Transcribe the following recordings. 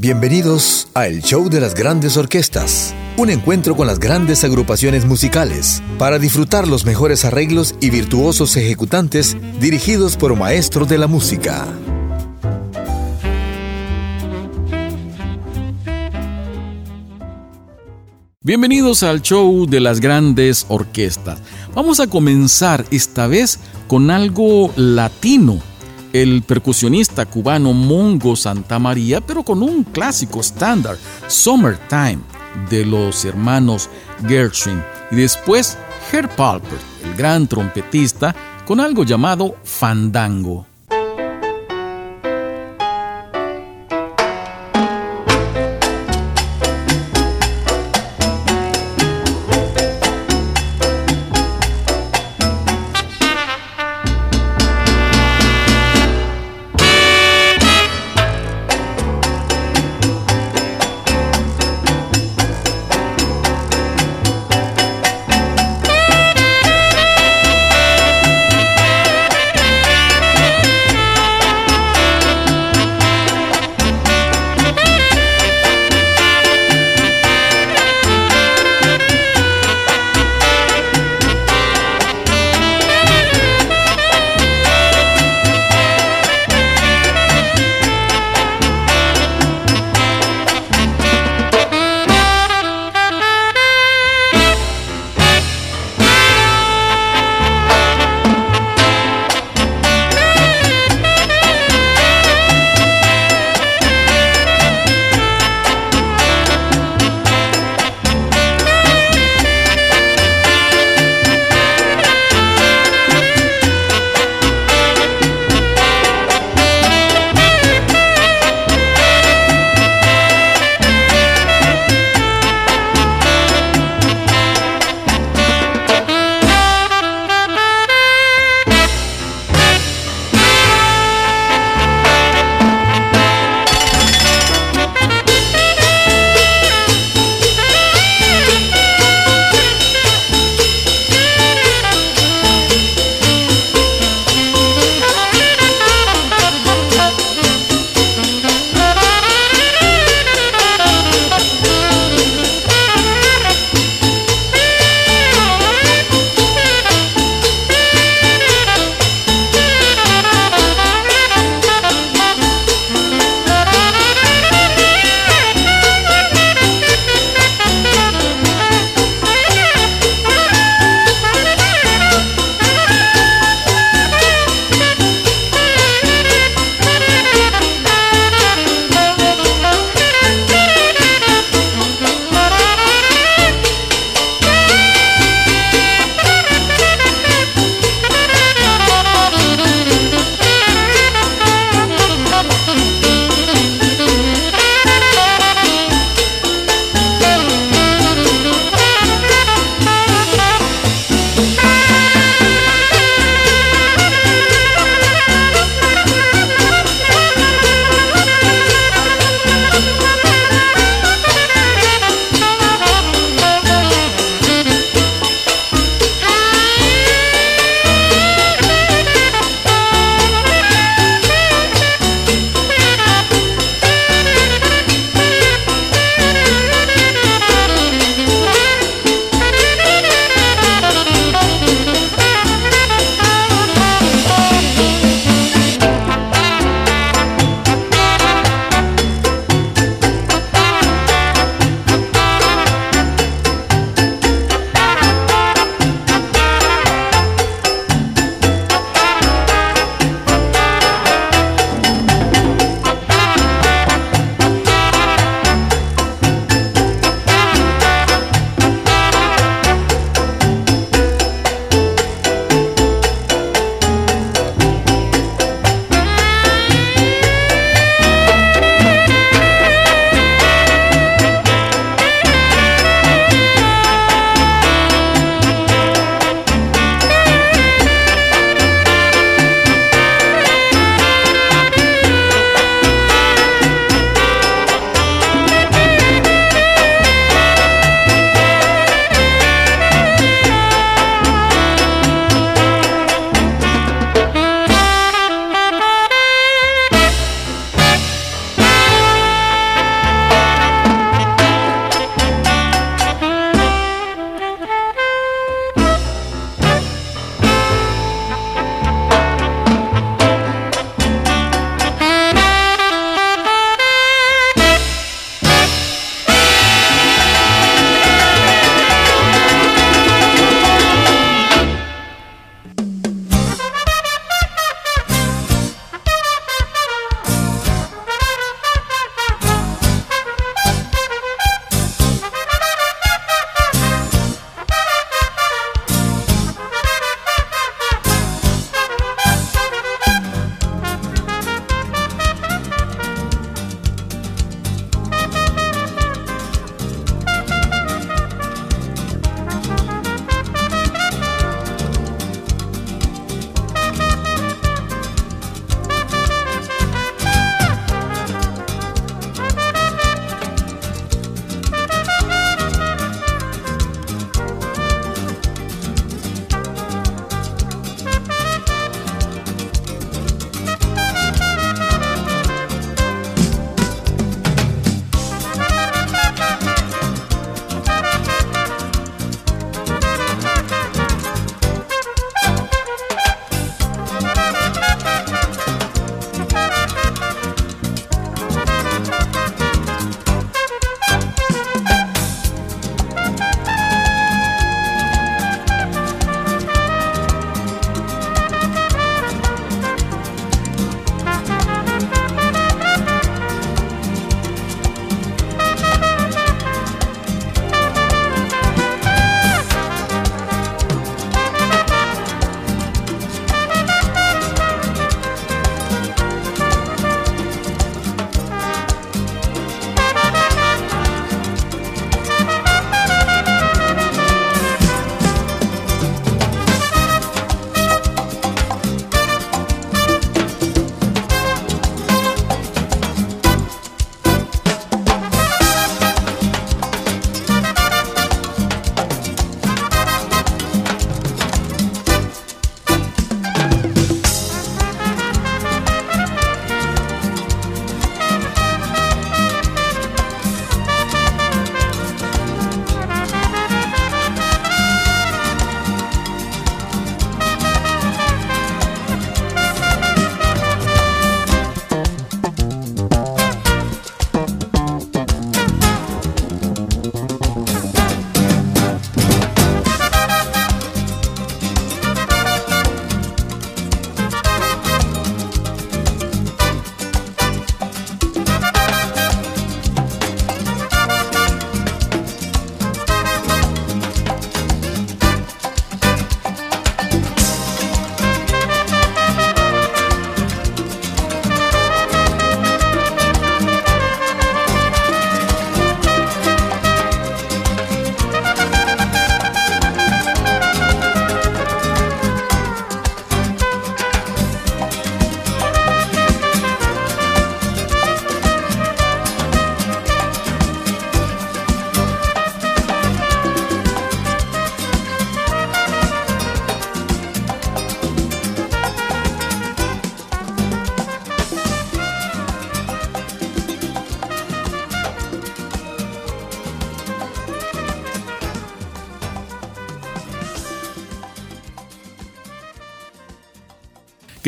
Bienvenidos a El Show de las Grandes Orquestas, un encuentro con las grandes agrupaciones musicales para disfrutar los mejores arreglos y virtuosos ejecutantes dirigidos por maestros de la música. Bienvenidos al show de las grandes orquestas. Vamos a comenzar esta vez con algo latino el percusionista cubano Mongo Santa María, pero con un clásico estándar, Summertime, de los hermanos Gershwin. Y después Herb Palper, el gran trompetista, con algo llamado Fandango.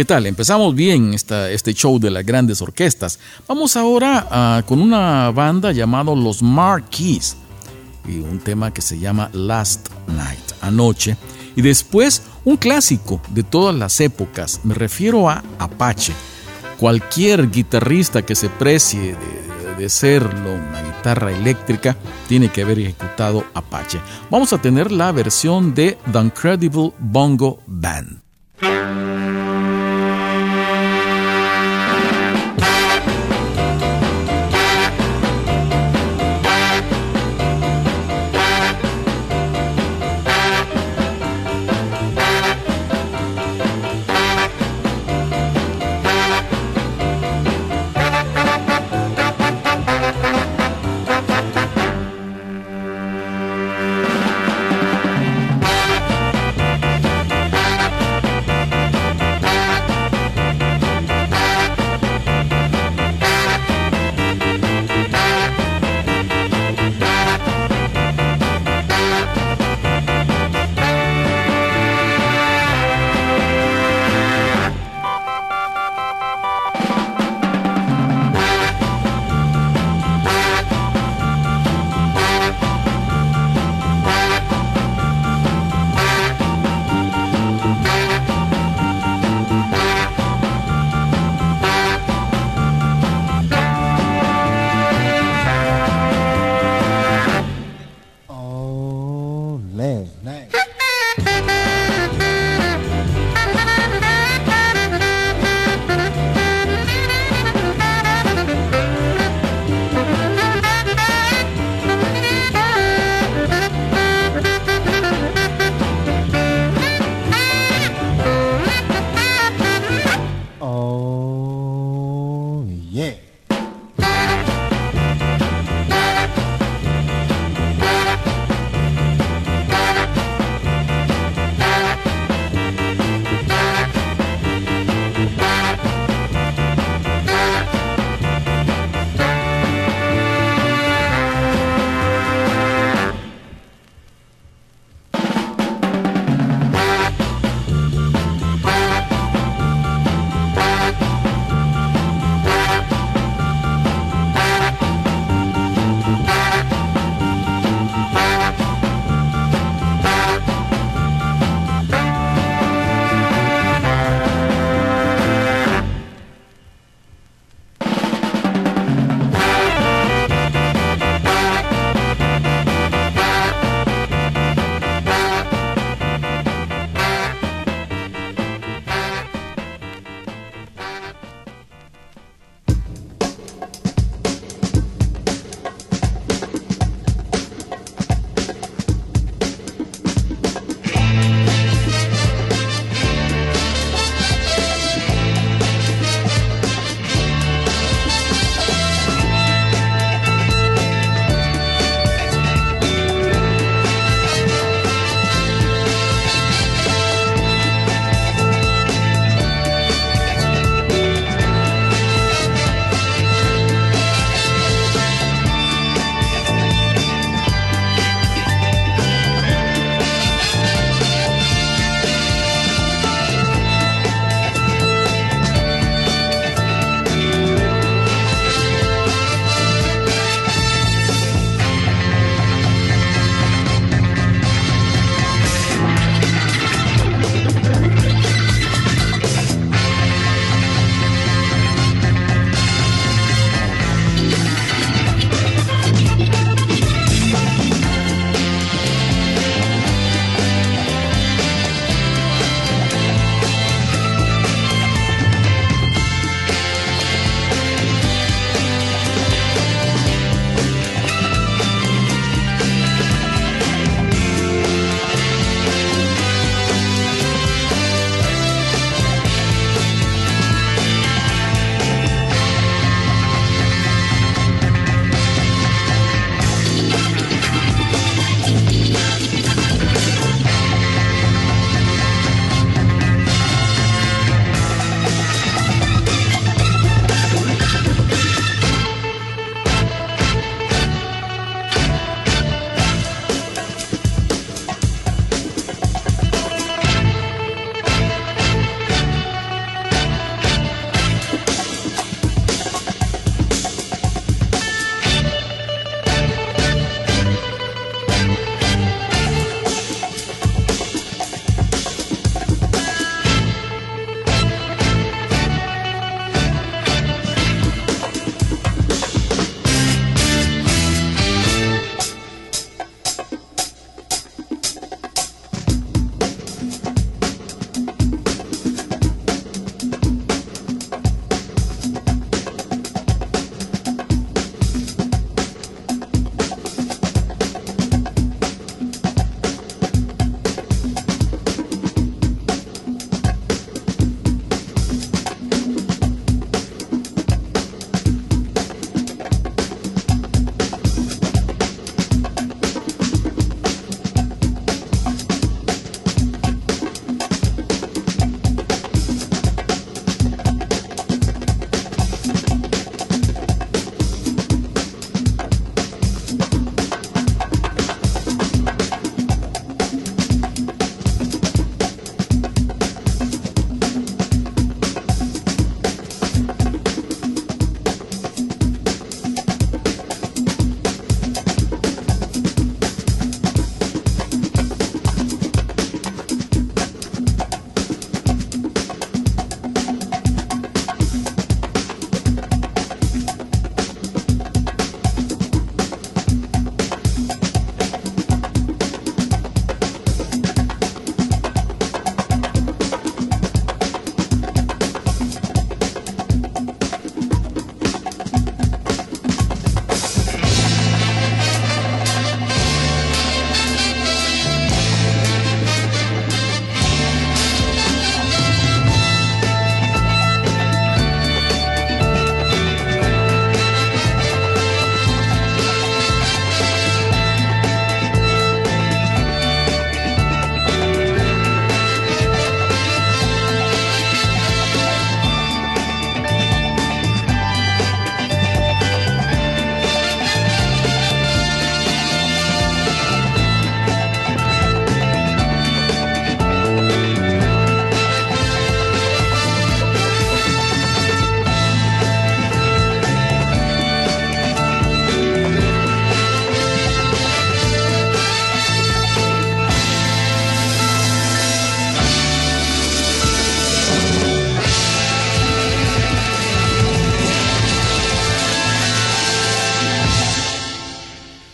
¿Qué tal? Empezamos bien esta, este show de las grandes orquestas. Vamos ahora ah, con una banda llamada Los Marquis y un tema que se llama Last Night, anoche. Y después un clásico de todas las épocas, me refiero a Apache. Cualquier guitarrista que se precie de, de serlo, una guitarra eléctrica, tiene que haber ejecutado Apache. Vamos a tener la versión de The Incredible Bongo Band.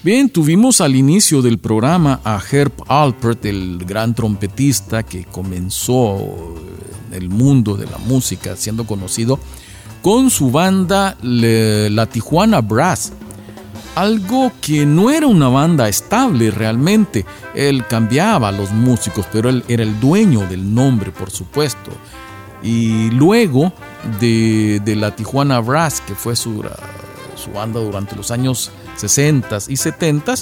Bien, tuvimos al inicio del programa a Herb Alpert, el gran trompetista que comenzó en el mundo de la música siendo conocido con su banda la Tijuana Brass. Algo que no era una banda estable realmente. Él cambiaba a los músicos, pero él era el dueño del nombre, por supuesto. Y luego de, la Tijuana Brass, que fue su, su banda durante los años 60 y 70,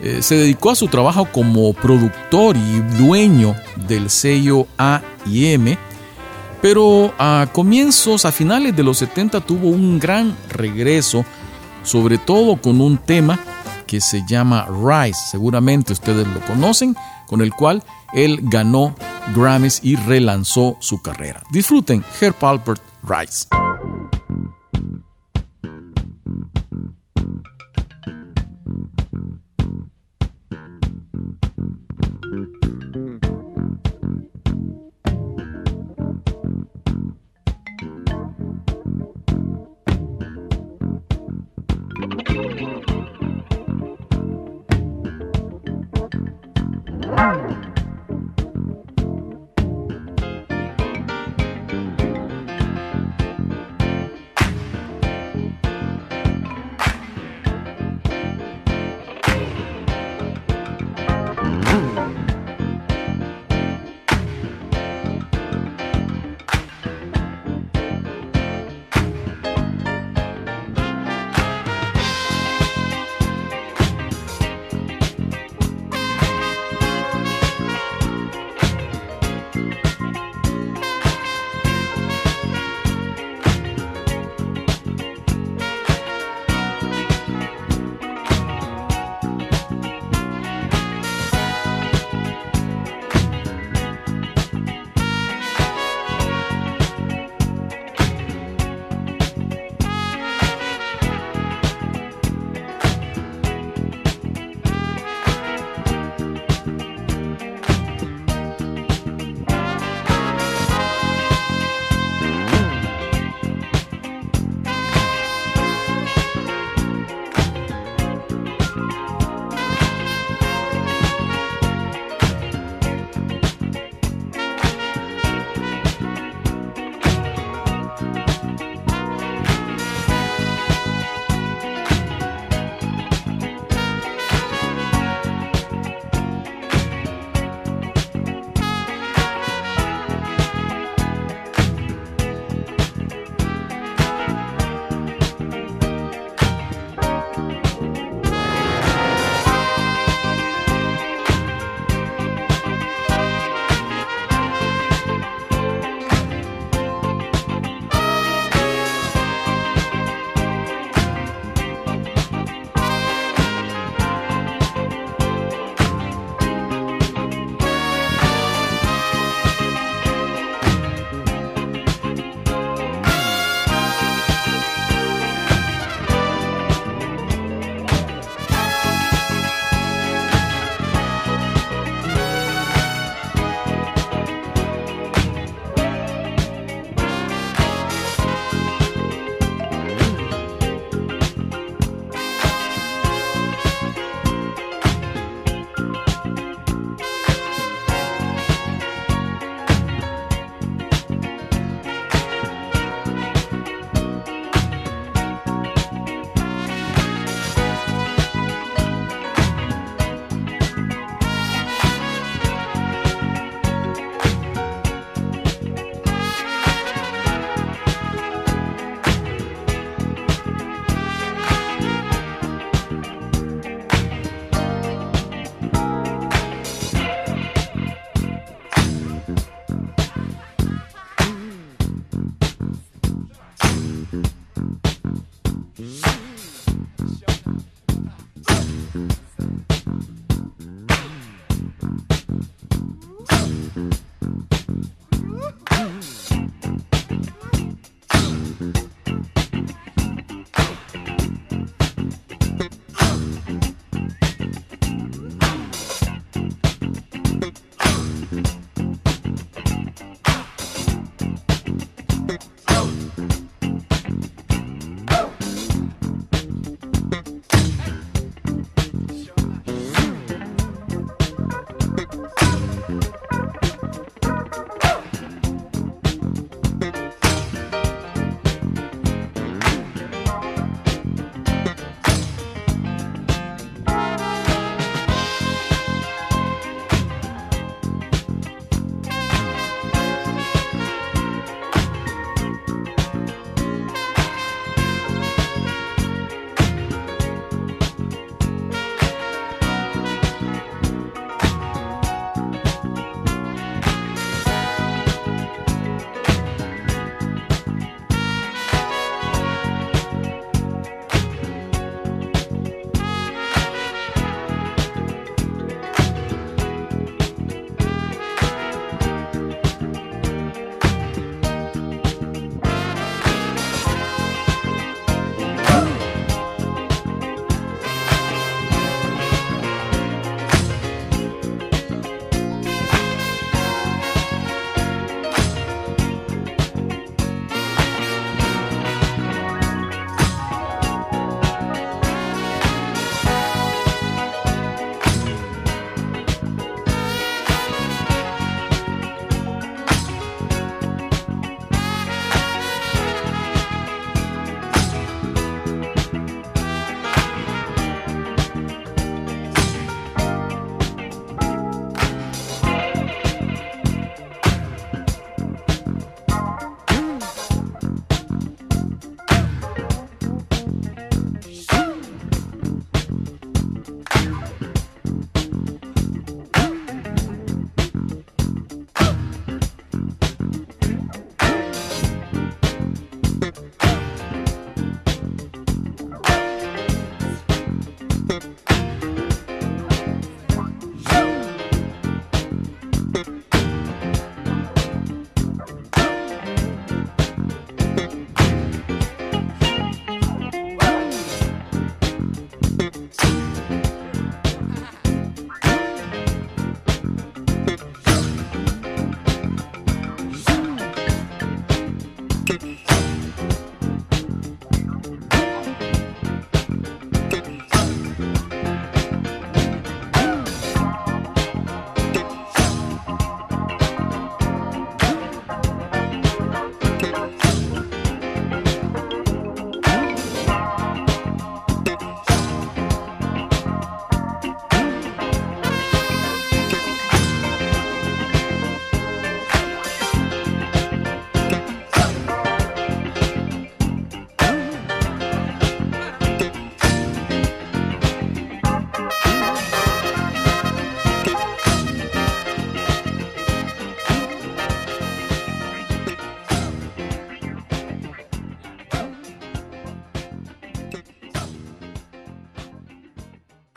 eh, se dedicó a su trabajo como productor y dueño del sello A&M, pero a comienzos, a finales de los 70 tuvo un gran regreso, sobre todo con un tema que se llama Rise, seguramente ustedes lo conocen, con el cual él ganó Grammys y relanzó su carrera. Disfruten Herb Alpert Rise.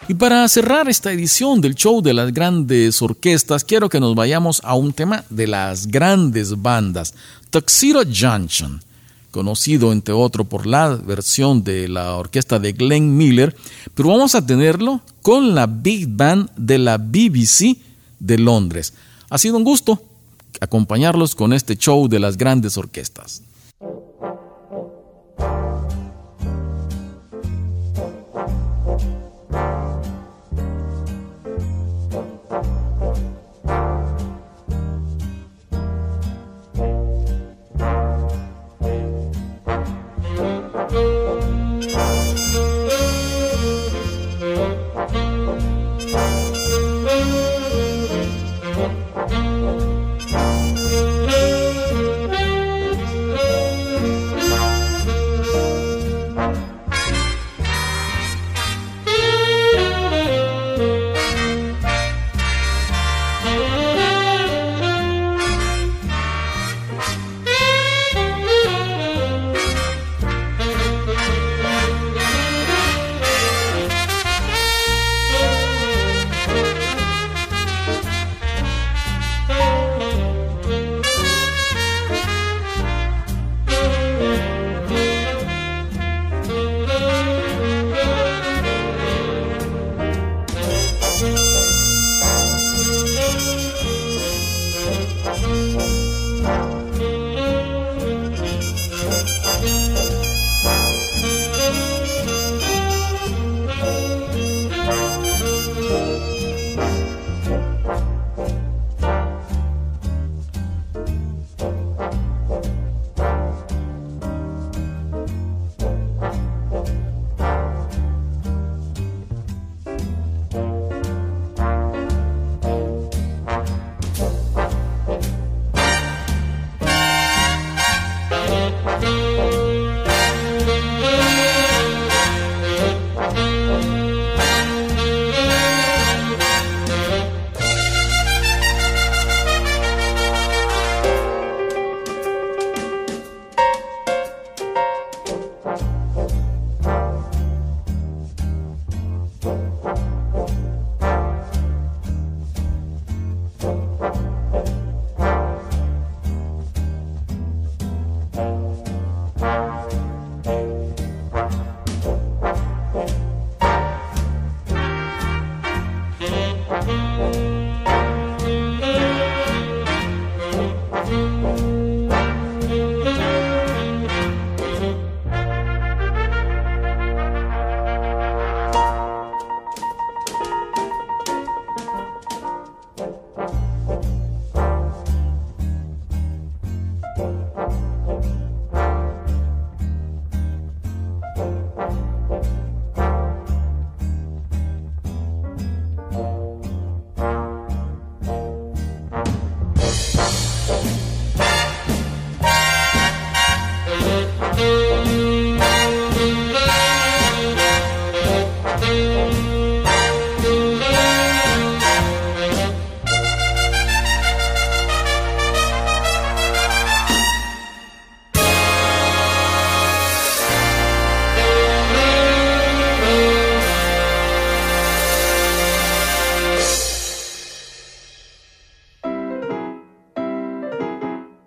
Y para cerrar esta edición del show de las grandes orquestas, quiero que nos vayamos a un tema de las grandes bandas. Tuxedo Junction, conocido entre otro por la versión de la orquesta de Glenn Miller, pero vamos a tenerlo con la Big Band de la BBC de Londres. Ha sido un gusto acompañarlos con este show de las grandes orquestas.